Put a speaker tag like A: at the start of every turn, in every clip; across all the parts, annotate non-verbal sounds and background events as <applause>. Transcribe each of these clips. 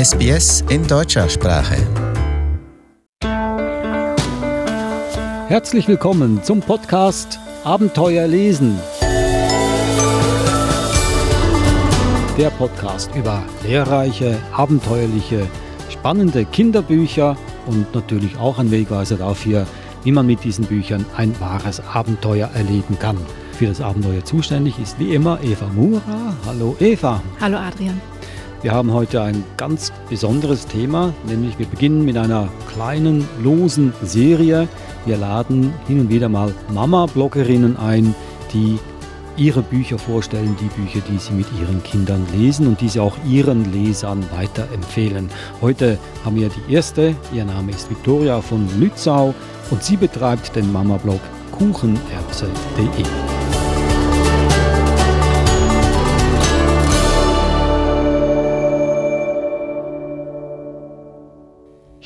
A: SBS in deutscher Sprache.
B: Herzlich willkommen zum Podcast Abenteuer lesen. Der Podcast über lehrreiche, abenteuerliche, spannende Kinderbücher und natürlich auch ein Wegweiser dafür, wie man mit diesen Büchern ein wahres Abenteuer erleben kann. Für das Abenteuer zuständig ist wie immer Eva Mura. Hallo Eva.
C: Hallo Adrian.
B: Wir haben heute ein ganz besonderes Thema, nämlich wir beginnen mit einer kleinen, losen Serie. Wir laden hin und wieder mal Mama-Bloggerinnen ein, die ihre Bücher vorstellen, die Bücher, die sie mit ihren Kindern lesen und die sie auch ihren Lesern weiterempfehlen. Heute haben wir die erste, ihr Name ist Viktoria von Lützau und sie betreibt den Mama-Blog kuchenerbse.de.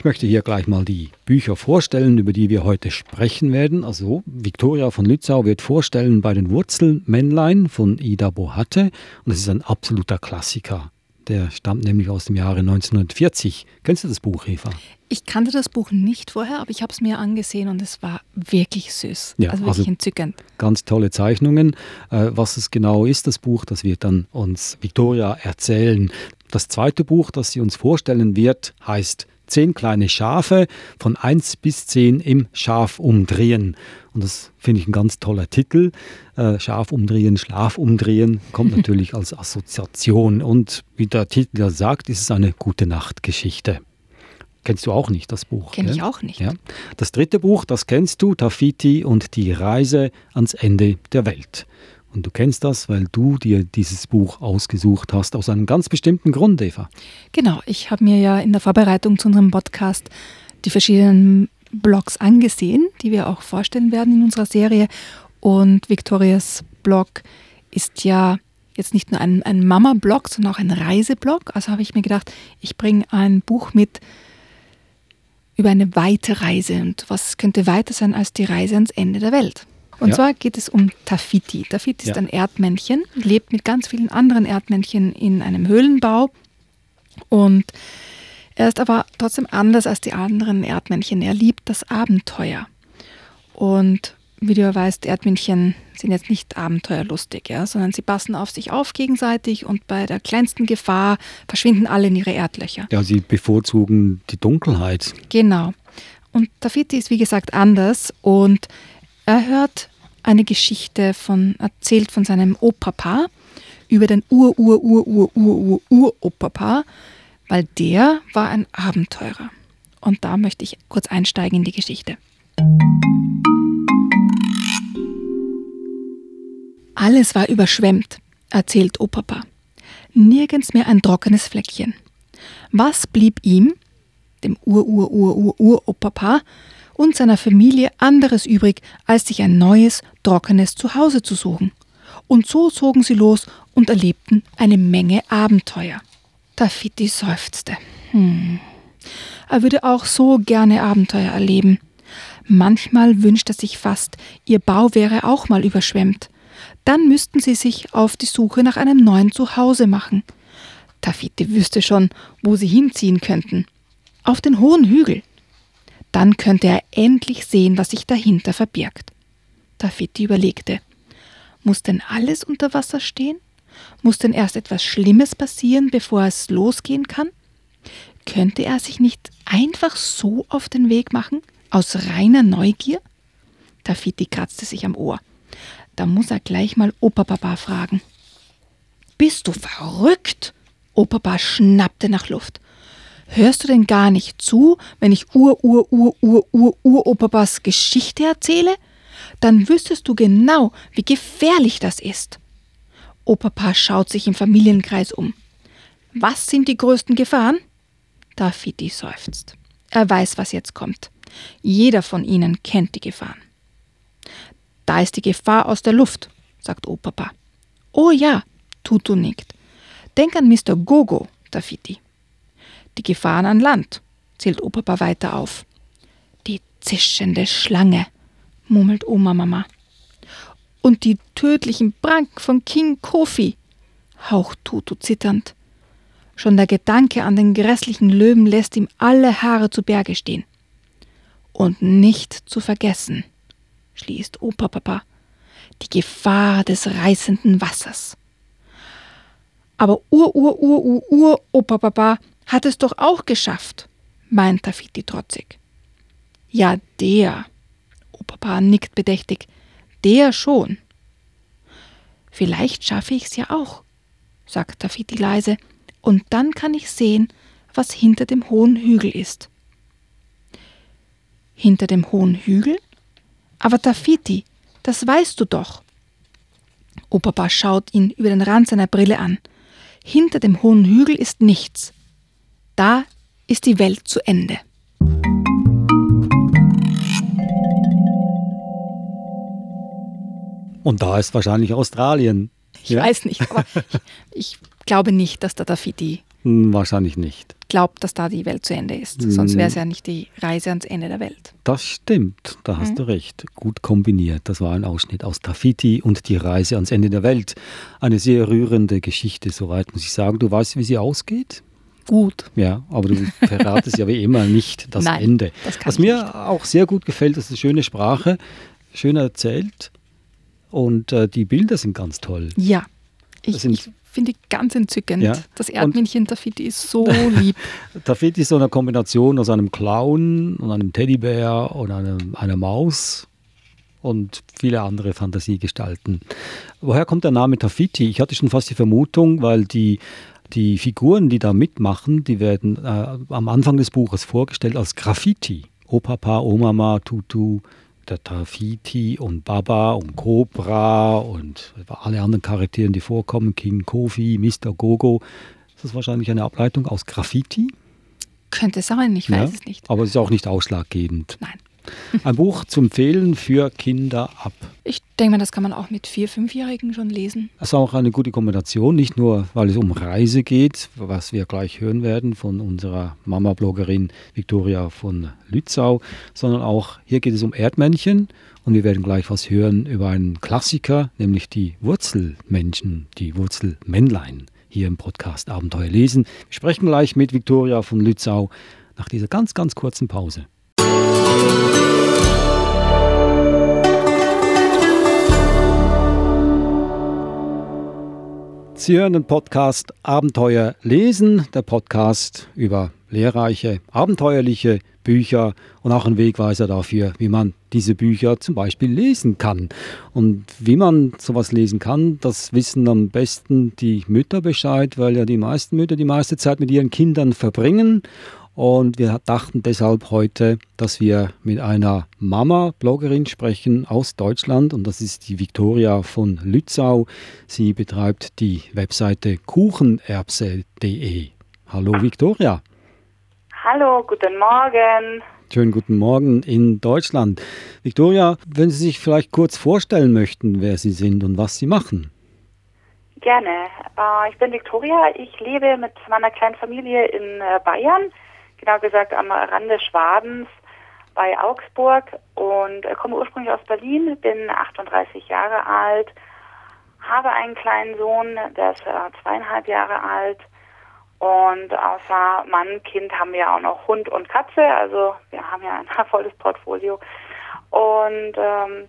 B: Ich möchte hier gleich mal die Bücher vorstellen, über die wir heute sprechen werden. Also Viktoria von Lützau wird vorstellen bei den Wurzelmännlein von Ida Bohatte und es ist ein absoluter Klassiker. Der stammt nämlich aus dem Jahre 1940. Kennst du das Buch, Eva?
C: Ich kannte das Buch nicht vorher, aber ich habe es mir angesehen und es war wirklich süß.
B: Ja,
C: also wirklich also entzückend.
B: Ganz tolle Zeichnungen. Äh, was es genau ist, das Buch, das wird dann uns Viktoria erzählen. Das zweite Buch, das sie uns vorstellen wird, heißt zehn kleine Schafe von 1 bis 10 im Schaf umdrehen. Und das finde ich ein ganz toller Titel. Äh, Schaf umdrehen, Schlaf umdrehen kommt <laughs> natürlich als Assoziation. Und wie der Titel ja sagt, ist es eine gute Nachtgeschichte. Kennst du auch nicht das Buch?
C: Kenne ich auch nicht.
B: Ja. Das dritte Buch, das kennst du, Tafiti und die Reise ans Ende der Welt. Und du kennst das, weil du dir dieses Buch ausgesucht hast, aus einem ganz bestimmten Grund, Eva.
C: Genau, ich habe mir ja in der Vorbereitung zu unserem Podcast die verschiedenen Blogs angesehen, die wir auch vorstellen werden in unserer Serie. Und Victorias Blog ist ja jetzt nicht nur ein, ein Mama-Blog, sondern auch ein Reiseblog. Also habe ich mir gedacht, ich bringe ein Buch mit über eine weite Reise. Und was könnte weiter sein als die Reise ans Ende der Welt? Und ja. zwar geht es um Tafiti. Tafiti ist ja. ein Erdmännchen, lebt mit ganz vielen anderen Erdmännchen in einem Höhlenbau und er ist aber trotzdem anders als die anderen Erdmännchen. Er liebt das Abenteuer. Und wie du ja weißt, Erdmännchen sind jetzt nicht abenteuerlustig, ja, sondern sie passen auf sich auf gegenseitig und bei der kleinsten Gefahr verschwinden alle in ihre Erdlöcher.
B: Ja, sie bevorzugen die Dunkelheit.
C: Genau. Und Tafiti ist wie gesagt anders und er hört eine Geschichte von, erzählt von seinem Opapa über den Ur-Ur-Ur-Ur-Ur-Ur-Opapa, weil der war ein Abenteurer. Und da möchte ich kurz einsteigen in die Geschichte. Alles war überschwemmt, erzählt Opapa. Nirgends mehr ein trockenes Fleckchen. Was blieb ihm, dem Ur-Ur-Ur-Ur-Ur-Opapa, und seiner Familie anderes übrig, als sich ein neues, trockenes Zuhause zu suchen. Und so zogen sie los und erlebten eine Menge Abenteuer. Tafiti seufzte. Hm. Er würde auch so gerne Abenteuer erleben. Manchmal wünscht er sich fast, ihr Bau wäre auch mal überschwemmt. Dann müssten sie sich auf die Suche nach einem neuen Zuhause machen. Tafiti wüsste schon, wo sie hinziehen könnten. Auf den hohen Hügel, dann könnte er endlich sehen, was sich dahinter verbirgt. Tafiti überlegte. Muss denn alles unter Wasser stehen? Muss denn erst etwas Schlimmes passieren, bevor es losgehen kann? Könnte er sich nicht einfach so auf den Weg machen, aus reiner Neugier? Tafiti kratzte sich am Ohr. Da muss er gleich mal Opa-Papa fragen. Bist du verrückt? Opa-Papa schnappte nach Luft. Hörst du denn gar nicht zu, wenn ich Ur-Ur-Ur-Ur-Ur-Uropapas Geschichte erzähle? Dann wüsstest du genau, wie gefährlich das ist. Opapa schaut sich im Familienkreis um. Was sind die größten Gefahren? Dafiti seufzt. Er weiß, was jetzt kommt. Jeder von ihnen kennt die Gefahren. Da ist die Gefahr aus der Luft, sagt Opapa. Oh ja, Tutu nickt. Denk an Mr. Gogo, Dafiti. Die Gefahren an Land, zählt Opapa weiter auf. Die zischende Schlange, murmelt Oma Mama. Und die tödlichen Pranken von King Kofi, haucht Tutu zitternd. Schon der Gedanke an den grässlichen Löwen lässt ihm alle Haare zu Berge stehen. Und nicht zu vergessen, schließt Opa Papa, die Gefahr des reißenden Wassers. Aber Ur, Ur, Ur, Ur, Ur, Opa Papa hat es doch auch geschafft, meint Tafiti trotzig. Ja, der. Opa nickt bedächtig. Der schon. Vielleicht schaffe ich's ja auch, sagt Tafiti leise, und dann kann ich sehen, was hinter dem hohen Hügel ist. Hinter dem hohen Hügel? Aber Tafiti, das weißt du doch. Opapa schaut ihn über den Rand seiner Brille an. Hinter dem hohen Hügel ist nichts. Da ist die Welt zu Ende.
B: Und da ist wahrscheinlich Australien.
C: Ich ja? weiß nicht, aber <laughs> ich, ich, glaube nicht, dass der Dafiti
B: hm, wahrscheinlich nicht.
C: Glaubt, dass da die Welt zu Ende ist. Sonst hm. wäre es ja nicht die Reise ans Ende der Welt.
B: Das stimmt, da hast mhm. du recht. Gut kombiniert. Das war ein Ausschnitt aus Tafiti und die Reise ans Ende der Welt. Eine sehr rührende Geschichte, soweit muss ich sagen. Du weißt, wie sie ausgeht?
C: Gut.
B: Ja, aber du verratest ja wie immer nicht das
C: Nein,
B: Ende.
C: Das
B: Was mir nicht. auch sehr gut gefällt, das ist eine schöne Sprache, schön erzählt und äh, die Bilder sind ganz toll.
C: Ja, ich, ich finde die ganz entzückend. Ja. Das Erdmännchen Tafiti ist so lieb. <laughs>
B: Tafiti ist so eine Kombination aus einem Clown und einem Teddybär und einem, einer Maus und viele andere Fantasiegestalten. Woher kommt der Name Tafiti? Ich hatte schon fast die Vermutung, weil die, die Figuren, die da mitmachen, die werden äh, am Anfang des Buches vorgestellt als Graffiti. Opapa, Omama, Tutu, der Tafiti und Baba und Cobra und alle anderen Charaktere, die vorkommen, King Kofi, Mr. Gogo. Ist das wahrscheinlich eine Ableitung aus Graffiti?
C: Könnte sein, ich weiß ja, es nicht.
B: Aber es ist auch nicht ausschlaggebend.
C: Nein.
B: Ein Buch zum Empfehlen für Kinder ab.
C: Ich denke mal, das kann man auch mit vier, fünfjährigen schon lesen.
B: Das ist auch eine gute Kombination, nicht nur, weil es um Reise geht, was wir gleich hören werden von unserer Mama-Bloggerin Viktoria von Lützau, sondern auch hier geht es um Erdmännchen und wir werden gleich was hören über einen Klassiker, nämlich die Wurzelmenschen, die Wurzelmännlein hier im Podcast Abenteuer lesen. Wir sprechen gleich mit Viktoria von Lützau nach dieser ganz, ganz kurzen Pause. Sie hören den Podcast Abenteuer lesen, der Podcast über lehrreiche, abenteuerliche Bücher und auch ein Wegweiser dafür, wie man diese Bücher zum Beispiel lesen kann. Und wie man sowas lesen kann, das wissen am besten die Mütter Bescheid, weil ja die meisten Mütter die meiste Zeit mit ihren Kindern verbringen und wir dachten deshalb heute, dass wir mit einer Mama-Bloggerin sprechen aus Deutschland und das ist die Viktoria von Lützau. Sie betreibt die Webseite kuchenerbse.de. Hallo Viktoria.
D: Hallo, guten Morgen.
B: Schönen guten Morgen in Deutschland. Viktoria, wenn Sie sich vielleicht kurz vorstellen möchten, wer Sie sind und was Sie machen.
D: Gerne. Äh, ich bin Viktoria. Ich lebe mit meiner kleinen Familie in äh, Bayern genau gesagt am Rande Schwabens bei Augsburg. Und äh, komme ursprünglich aus Berlin, bin 38 Jahre alt, habe einen kleinen Sohn, der ist äh, zweieinhalb Jahre alt. Und außer Mann, Kind haben wir auch noch Hund und Katze, also wir haben ja ein <laughs> volles Portfolio. Und ähm,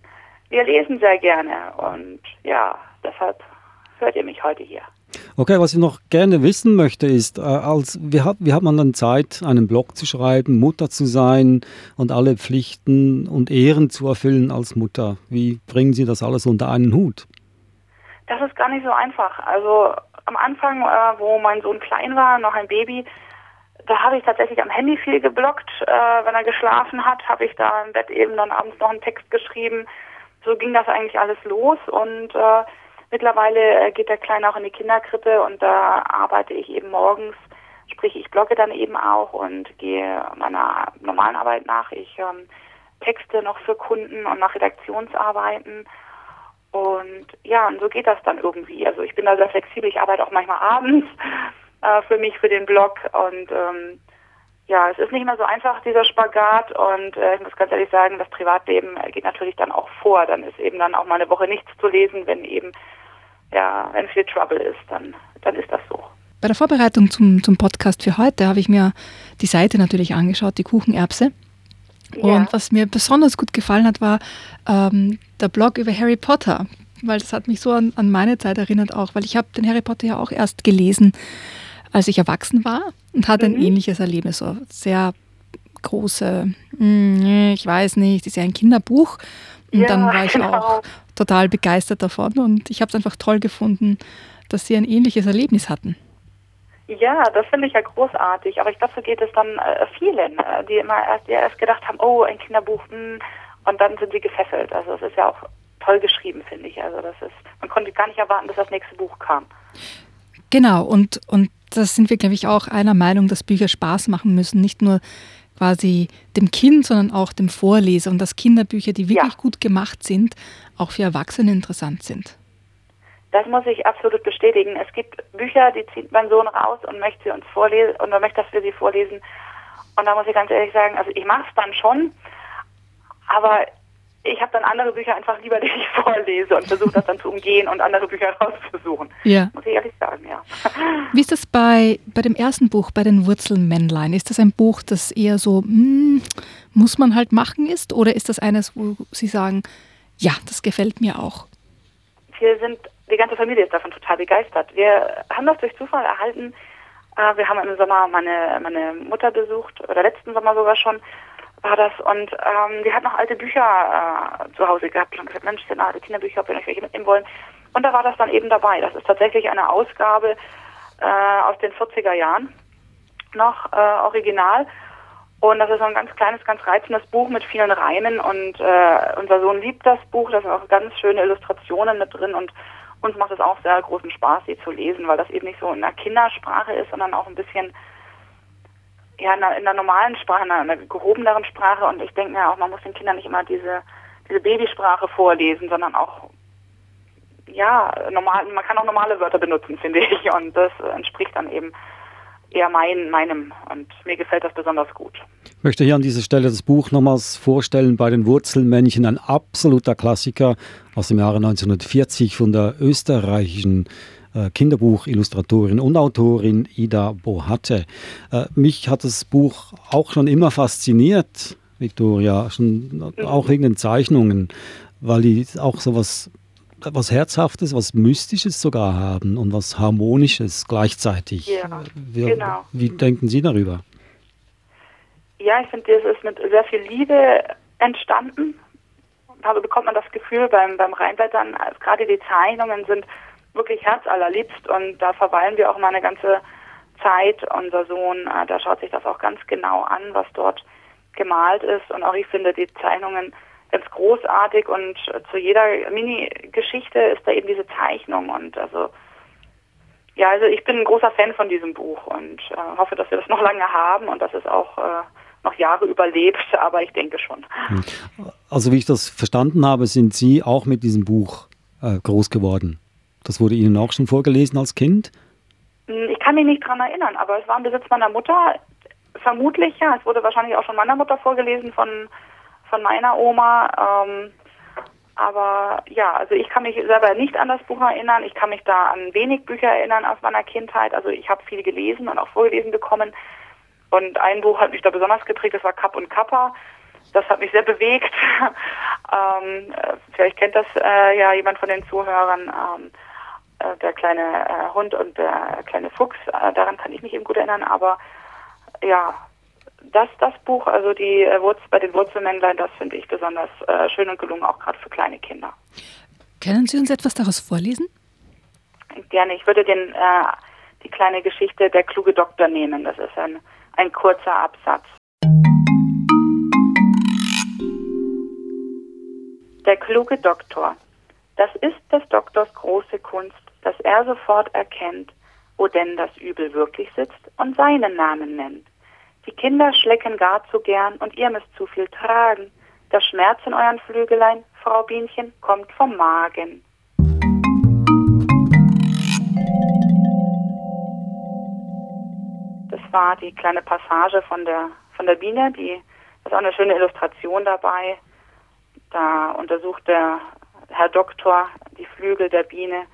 D: wir lesen sehr gerne. Und ja, deshalb hört ihr mich heute hier.
B: Okay, was ich noch gerne wissen möchte, ist, äh, als, wie, hat, wie hat man dann Zeit, einen Blog zu schreiben, Mutter zu sein und alle Pflichten und Ehren zu erfüllen als Mutter? Wie bringen Sie das alles unter einen Hut?
D: Das ist gar nicht so einfach. Also am Anfang, äh, wo mein Sohn klein war, noch ein Baby, da habe ich tatsächlich am Handy viel geblockt. Äh, wenn er geschlafen hat, habe ich da im Bett eben dann abends noch einen Text geschrieben. So ging das eigentlich alles los und äh, Mittlerweile äh, geht der Kleine auch in die Kinderkrippe und da arbeite ich eben morgens, sprich ich blogge dann eben auch und gehe meiner normalen Arbeit nach. Ich ähm, texte noch für Kunden und mache Redaktionsarbeiten. Und ja, und so geht das dann irgendwie. Also ich bin da sehr flexibel, ich arbeite auch manchmal abends <laughs> äh, für mich, für den Blog und ähm, ja, es ist nicht mehr so einfach, dieser Spagat und äh, ich muss ganz ehrlich sagen, das Privatleben geht natürlich dann auch vor. Dann ist eben dann auch mal eine Woche nichts zu lesen, wenn eben, ja, wenn viel Trouble ist, dann, dann ist das so.
C: Bei der Vorbereitung zum, zum Podcast für heute habe ich mir die Seite natürlich angeschaut, die Kuchenerbse. Und ja. was mir besonders gut gefallen hat, war ähm, der Blog über Harry Potter, weil das hat mich so an, an meine Zeit erinnert auch, weil ich habe den Harry Potter ja auch erst gelesen, als ich erwachsen war und hatte mhm. ein ähnliches Erlebnis, so sehr große, hm, ich weiß nicht, ist ja ein Kinderbuch. Und ja, dann war ich genau. auch total begeistert davon und ich habe es einfach toll gefunden, dass sie ein ähnliches Erlebnis hatten.
D: Ja, das finde ich ja großartig. Aber ich glaube, so geht es dann äh, vielen, äh, die immer erst, die erst gedacht haben, oh, ein Kinderbuch, mh, hm, und dann sind sie gefesselt. Also es ist ja auch toll geschrieben, finde ich. Also das ist, man konnte gar nicht erwarten, dass das nächste Buch kam.
C: Genau, und, und das sind wir, glaube ich, auch einer Meinung, dass Bücher Spaß machen müssen. Nicht nur quasi dem Kind, sondern auch dem Vorleser und dass Kinderbücher, die wirklich ja. gut gemacht sind, auch für Erwachsene interessant sind.
D: Das muss ich absolut bestätigen. Es gibt Bücher, die zieht mein Sohn raus und möchte sie uns vorlesen und möchte, dass wir sie vorlesen. Und da muss ich ganz ehrlich sagen, also ich mache es dann schon, aber ich habe dann andere Bücher einfach lieber, die ich <laughs> vorlese und versuche das dann zu umgehen und andere Bücher rauszusuchen. Ja. Muss ich ehrlich sagen, ja.
C: Wie ist das bei, bei dem ersten Buch, bei den Wurzelmännlein? Ist das ein Buch, das eher so, hm, muss man halt machen ist? Oder ist das eines, wo Sie sagen, ja, das gefällt mir auch?
D: Wir sind die ganze Familie ist davon total begeistert. Wir haben das durch Zufall erhalten. Äh, wir haben im Sommer meine, meine Mutter besucht, oder letzten Sommer sogar schon war das. Und ähm, die hat noch alte Bücher äh, zu Hause gehabt und gesagt, Mensch, sind alte Kinderbücher, ob wir euch welche mitnehmen wollen. Und da war das dann eben dabei. Das ist tatsächlich eine Ausgabe äh, aus den 40er Jahren noch äh, original. Und das ist ein ganz kleines, ganz reizendes Buch mit vielen Reimen. Und äh, unser Sohn liebt das Buch. Da sind auch ganz schöne Illustrationen mit drin. Und uns macht es auch sehr großen Spaß, sie zu lesen, weil das eben nicht so in der Kindersprache ist, sondern auch ein bisschen ja, in der, in der normalen Sprache, in einer gehobeneren Sprache. Und ich denke mir auch, man muss den Kindern nicht immer diese, diese Babysprache vorlesen, sondern auch, ja, normal, man kann auch normale Wörter benutzen, finde ich. Und das entspricht dann eben eher mein, meinem. Und mir gefällt das besonders gut.
B: Ich möchte hier an dieser Stelle das Buch nochmals vorstellen, bei den Wurzelmännchen, ein absoluter Klassiker aus dem Jahre 1940 von der österreichischen Kinderbuchillustratorin und Autorin Ida Bohatte. Äh, mich hat das Buch auch schon immer fasziniert, Victoria, schon auch wegen den Zeichnungen, weil die auch so was was Herzhaftes, was Mystisches sogar haben und was Harmonisches gleichzeitig. Ja, wie, genau. Wie denken Sie darüber?
D: Ja, ich finde, das ist mit sehr viel Liebe entstanden. Da bekommt man das Gefühl beim, beim Reinblättern, also gerade die Zeichnungen sind wirklich herzallerliebst und da verweilen wir auch mal eine ganze Zeit. Unser Sohn, äh, da schaut sich das auch ganz genau an, was dort gemalt ist und auch ich finde die Zeichnungen ganz großartig und zu jeder Mini-Geschichte ist da eben diese Zeichnung und also ja, also ich bin ein großer Fan von diesem Buch und äh, hoffe, dass wir das noch lange haben und dass es auch äh, noch Jahre überlebt, <laughs> aber ich denke schon. Hm.
B: Also wie ich das verstanden habe, sind Sie auch mit diesem Buch äh, groß geworden. Das wurde Ihnen auch schon vorgelesen als Kind?
D: Hm, ich kann mich nicht daran erinnern, aber es war im Besitz meiner Mutter. Vermutlich, ja. Es wurde wahrscheinlich auch schon meiner Mutter vorgelesen von von meiner Oma. Ähm, aber ja, also ich kann mich selber nicht an das Buch erinnern. Ich kann mich da an wenig Bücher erinnern aus meiner Kindheit. Also ich habe viel gelesen und auch vorgelesen bekommen. Und ein Buch hat mich da besonders geprägt, das war Kapp und Kappa. Das hat mich sehr bewegt. <laughs> ähm, vielleicht kennt das äh, ja jemand von den Zuhörern. Ähm, äh, der kleine äh, Hund und der kleine Fuchs, äh, daran kann ich mich eben gut erinnern. Aber ja, das, das Buch, also die äh, Wurz, bei den Wurzelmännlein, das finde ich besonders schön und gelungen, auch gerade für kleine Kinder.
C: Können Sie uns etwas daraus vorlesen?
D: Gerne. Ich würde den, die kleine Geschichte Der kluge Doktor nehmen. Das ist ein, ein kurzer Absatz. Der kluge Doktor. Das ist des Doktors große Kunst, dass er sofort erkennt, wo denn das Übel wirklich sitzt und seinen Namen nennt. Die Kinder schlecken gar zu gern und ihr müsst zu viel tragen. Der Schmerz in euren Flügelein, Frau Bienchen, kommt vom Magen. Das war die kleine Passage von der, von der Biene, die ist auch eine schöne Illustration dabei. Da untersucht der Herr Doktor die Flügel der Biene.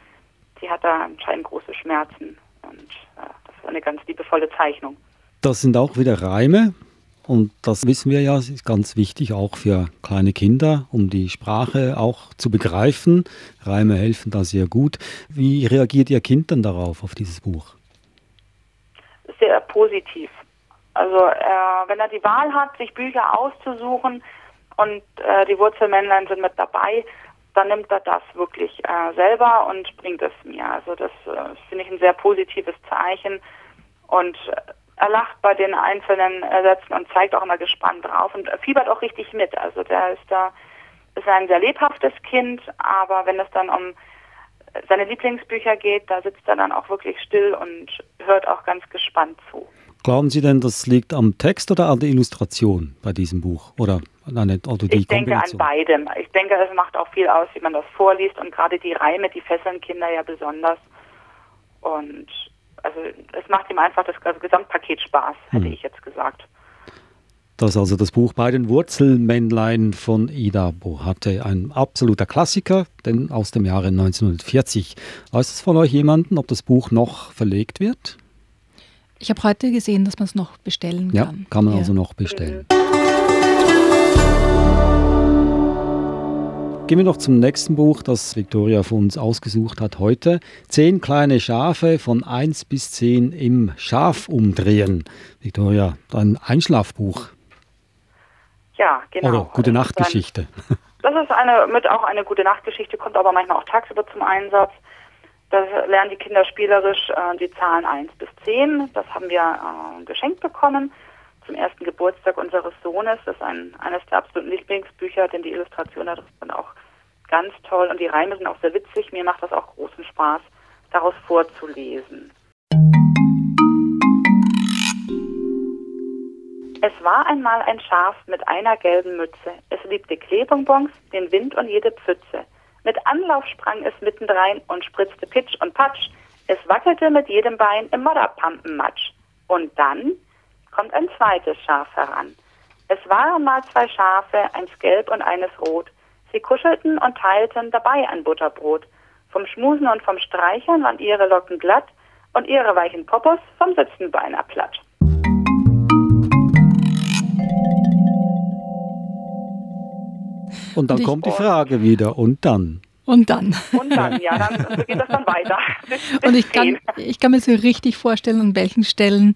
D: Die hat da anscheinend große Schmerzen und äh, eine ganz liebevolle Zeichnung.
B: Das sind auch wieder Reime. Und das wissen wir ja, ist ganz wichtig auch für kleine Kinder, um die Sprache auch zu begreifen. Reime helfen da sehr gut. Wie reagiert Ihr Kind dann darauf, auf dieses Buch?
D: Sehr positiv. Also äh, wenn er die Wahl hat, sich Bücher auszusuchen und äh, die Wurzelmännlein sind mit dabei, dann nimmt er das wirklich äh, selber und bringt es mir. Also das äh, finde ich ein sehr positives Zeichen und er lacht bei den einzelnen Sätzen und zeigt auch immer gespannt drauf und fiebert auch richtig mit. Also der ist da ist ein sehr lebhaftes Kind, aber wenn es dann um seine Lieblingsbücher geht, da sitzt er dann auch wirklich still und hört auch ganz gespannt zu.
B: Glauben Sie denn, das liegt am Text oder an der Illustration bei diesem Buch? Oder an
D: oder die ich denke an beidem. Ich denke, es macht auch viel aus, wie man das vorliest und gerade die Reime, die fesseln Kinder ja besonders. Und also es macht ihm einfach das, das Gesamtpaket Spaß, hätte hm. ich jetzt gesagt.
B: Das ist also das Buch bei den Wurzelmännlein von Ida Bohatte, ein absoluter Klassiker, denn aus dem Jahre 1940. Weiß es von euch jemanden, ob das Buch noch verlegt wird?
C: Ich habe heute gesehen, dass man es noch bestellen kann.
B: Ja, kann man ja. also noch bestellen. Gehen wir noch zum nächsten Buch, das Victoria für uns ausgesucht hat heute. Zehn kleine Schafe von 1 bis 10 im Schaf umdrehen. Victoria, ein Einschlafbuch.
D: Ja, genau.
B: Oder gute Nachtgeschichte.
D: Das ist eine, mit auch eine gute Nachtgeschichte, kommt aber manchmal auch tagsüber zum Einsatz. Da lernen die Kinder spielerisch äh, die Zahlen 1 bis 10. Das haben wir äh, geschenkt bekommen zum ersten Geburtstag unseres Sohnes. Das ist ein, eines der absoluten Lieblingsbücher, denn die Illustration da sind auch ganz toll und die Reime sind auch sehr witzig. Mir macht das auch großen Spaß, daraus vorzulesen. Es war einmal ein Schaf mit einer gelben Mütze. Es liebte Kleebonbons, den Wind und jede Pfütze. Mit Anlauf sprang es mittendrein und spritzte Pitsch und Patsch. Es wackelte mit jedem Bein im Modderpampenmatsch. Und dann kommt ein zweites Schaf heran. Es waren mal zwei Schafe, eins gelb und eines rot. Sie kuschelten und teilten dabei ein Butterbrot. Vom Schmusen und vom Streicheln waren ihre Locken glatt und ihre weichen Popos vom Sitzen beinahe platt.
B: Und dann und kommt die Frage wieder, und dann?
C: Und dann.
D: Und dann, ja, dann geht das dann weiter. <laughs>
C: und ich kann, ich kann mir so richtig vorstellen, an welchen Stellen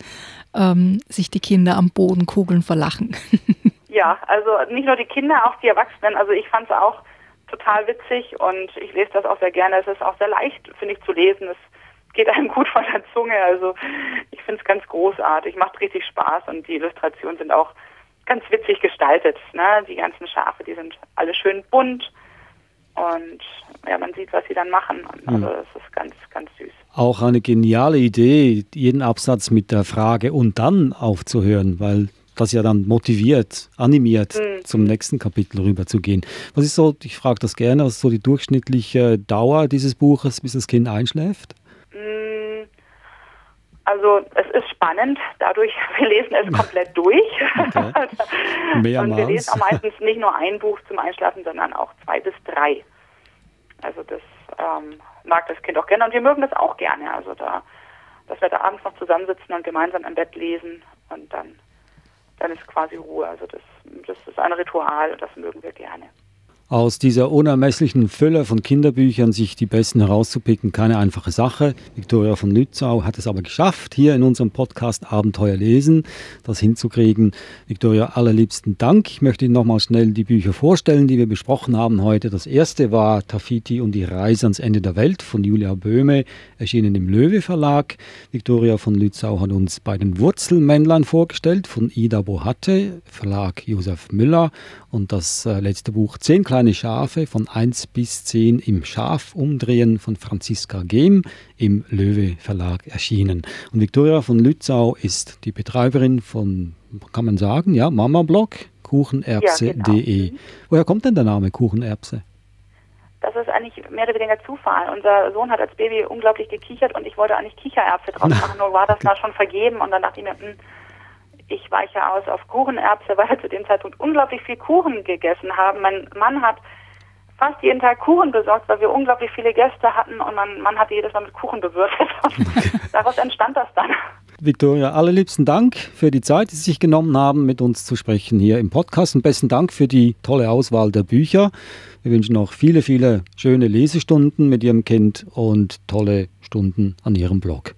C: ähm, sich die Kinder am Boden kugeln vor Lachen. <laughs>
D: ja, also nicht nur die Kinder, auch die Erwachsenen. Also ich fand es auch total witzig und ich lese das auch sehr gerne. Es ist auch sehr leicht, finde ich, zu lesen. Es geht einem gut von der Zunge. Also ich finde es ganz großartig, macht richtig Spaß und die Illustrationen sind auch ganz witzig gestaltet. Ne? Die ganzen Schafe, die sind alle schön bunt und ja, man sieht, was sie dann machen. Und also das ist ganz, ganz süß.
B: Auch eine geniale Idee, jeden Absatz mit der Frage und dann aufzuhören, weil das ja dann motiviert, animiert, mhm. zum nächsten Kapitel rüberzugehen. Was ist so, ich frage das gerne, was ist so die durchschnittliche Dauer dieses Buches, bis das Kind einschläft?
D: Also es ist spannend, dadurch, <laughs> wir lesen es komplett durch. Okay. <laughs>
B: Mehrmals.
D: Und wir lesen auch meistens nicht nur ein Buch zum Einschlafen, sondern auch zwei bis drei. Also das ähm, mag das Kind auch gerne und wir mögen das auch gerne. Also da, dass wir da abends noch zusammensitzen und gemeinsam im Bett lesen und dann, dann ist quasi Ruhe. Also das, das ist ein Ritual und das mögen wir gerne.
B: Aus dieser unermesslichen Fülle von Kinderbüchern sich die besten herauszupicken, keine einfache Sache. Viktoria von Lützau hat es aber geschafft, hier in unserem Podcast Abenteuer lesen, das hinzukriegen. Viktoria, allerliebsten Dank. Ich möchte Ihnen nochmal schnell die Bücher vorstellen, die wir besprochen haben heute. Das erste war Tafiti und die Reise ans Ende der Welt von Julia Böhme, erschienen im Löwe Verlag. Viktoria von Lützau hat uns bei den Wurzelmännlein vorgestellt von Ida Bohatte, Verlag Josef Müller und das äh, letzte Buch Zehn kleine Schafe von 1 bis 10 im Schafumdrehen von Franziska Gehm im Löwe Verlag erschienen. Und Viktoria von Lützau ist die Betreiberin von, kann man sagen, ja, Mama Blog, kuchenerbse.de. Ja, genau. Woher kommt denn der Name Kuchenerbse?
D: Das ist eigentlich mehr oder weniger Zufall. Unser Sohn hat als Baby unglaublich gekichert und ich wollte eigentlich Kichererbse draus <laughs> machen, nur war das mal schon vergeben und dann dachte ich mir, mh, hm, ich weiche aus auf Kuchenerbse, weil wir zu dem Zeitpunkt unglaublich viel Kuchen gegessen haben. Mein Mann hat fast jeden Tag Kuchen besorgt, weil wir unglaublich viele Gäste hatten und mein Mann hatte jedes Mal mit Kuchen bewirtet. <laughs> Daraus entstand das dann.
B: Victoria, allerliebsten Dank für die Zeit, die Sie sich genommen haben, mit uns zu sprechen hier im Podcast. Und besten Dank für die tolle Auswahl der Bücher. Wir wünschen noch viele, viele schöne Lesestunden mit Ihrem Kind und tolle Stunden an Ihrem Blog.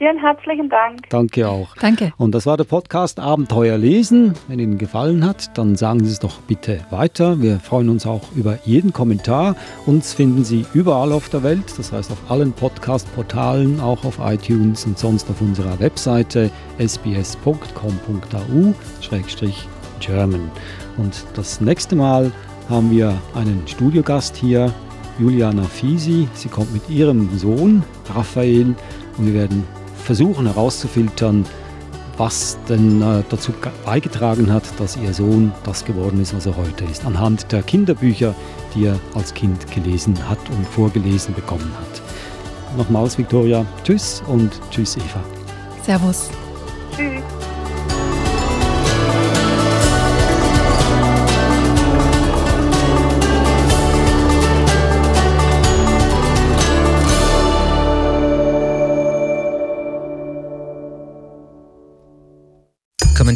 D: Vielen herzlichen Dank.
B: Danke auch.
C: Danke.
B: Und das war der Podcast Abenteuer lesen. Wenn Ihnen gefallen hat, dann sagen Sie es doch bitte weiter. Wir freuen uns auch über jeden Kommentar. Uns finden Sie überall auf der Welt, das heißt auf allen Podcast-Portalen, auch auf iTunes und sonst auf unserer Webseite sbs.com.au-german. Und das nächste Mal haben wir einen Studiogast hier, Juliana Fisi. Sie kommt mit ihrem Sohn Raphael und wir werden versuchen herauszufiltern, was denn äh, dazu beigetragen hat, dass ihr Sohn das geworden ist, was er heute ist, anhand der Kinderbücher, die er als Kind gelesen hat und vorgelesen bekommen hat. Nochmals, Victoria, tschüss und tschüss, Eva.
C: Servus.
D: Tschüss.